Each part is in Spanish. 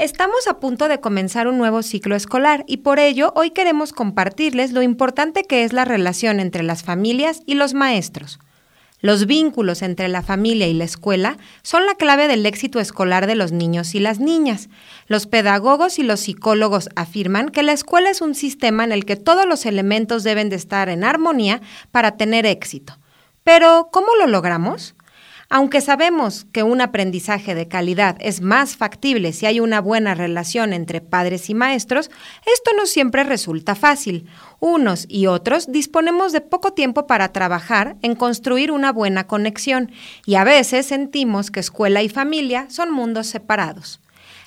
Estamos a punto de comenzar un nuevo ciclo escolar y por ello hoy queremos compartirles lo importante que es la relación entre las familias y los maestros. Los vínculos entre la familia y la escuela son la clave del éxito escolar de los niños y las niñas. Los pedagogos y los psicólogos afirman que la escuela es un sistema en el que todos los elementos deben de estar en armonía para tener éxito. Pero, ¿cómo lo logramos? Aunque sabemos que un aprendizaje de calidad es más factible si hay una buena relación entre padres y maestros, esto no siempre resulta fácil. Unos y otros disponemos de poco tiempo para trabajar en construir una buena conexión y a veces sentimos que escuela y familia son mundos separados.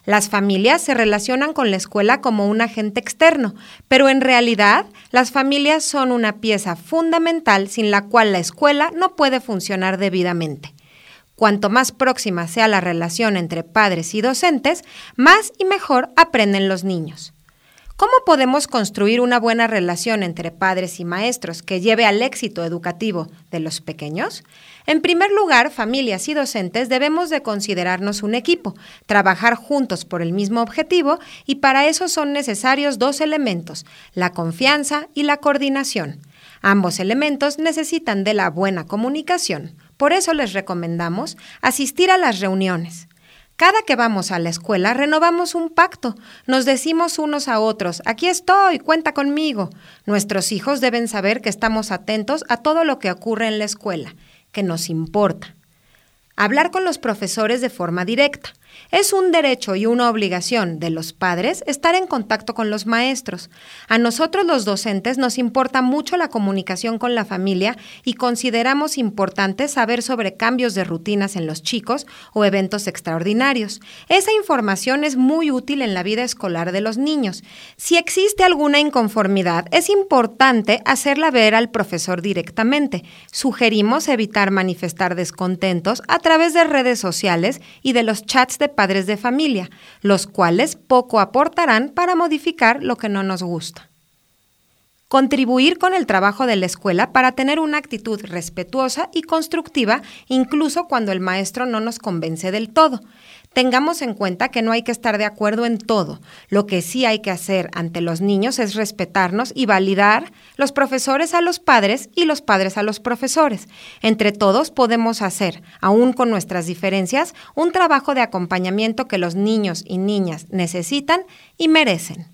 Las familias se relacionan con la escuela como un agente externo, pero en realidad las familias son una pieza fundamental sin la cual la escuela no puede funcionar debidamente. Cuanto más próxima sea la relación entre padres y docentes, más y mejor aprenden los niños. ¿Cómo podemos construir una buena relación entre padres y maestros que lleve al éxito educativo de los pequeños? En primer lugar, familias y docentes debemos de considerarnos un equipo, trabajar juntos por el mismo objetivo y para eso son necesarios dos elementos, la confianza y la coordinación. Ambos elementos necesitan de la buena comunicación. Por eso les recomendamos asistir a las reuniones. Cada que vamos a la escuela renovamos un pacto, nos decimos unos a otros, aquí estoy, cuenta conmigo. Nuestros hijos deben saber que estamos atentos a todo lo que ocurre en la escuela, que nos importa. Hablar con los profesores de forma directa. Es un derecho y una obligación de los padres estar en contacto con los maestros. A nosotros los docentes nos importa mucho la comunicación con la familia y consideramos importante saber sobre cambios de rutinas en los chicos o eventos extraordinarios. Esa información es muy útil en la vida escolar de los niños. Si existe alguna inconformidad, es importante hacerla ver al profesor directamente. Sugerimos evitar manifestar descontentos a través de redes sociales y de los chats de padres de familia, los cuales poco aportarán para modificar lo que no nos gusta. Contribuir con el trabajo de la escuela para tener una actitud respetuosa y constructiva incluso cuando el maestro no nos convence del todo. Tengamos en cuenta que no hay que estar de acuerdo en todo. Lo que sí hay que hacer ante los niños es respetarnos y validar los profesores a los padres y los padres a los profesores. Entre todos podemos hacer, aún con nuestras diferencias, un trabajo de acompañamiento que los niños y niñas necesitan y merecen.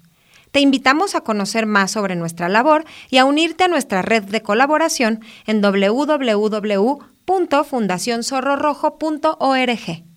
Te invitamos a conocer más sobre nuestra labor y a unirte a nuestra red de colaboración en www.fundacionzorrorojo.org.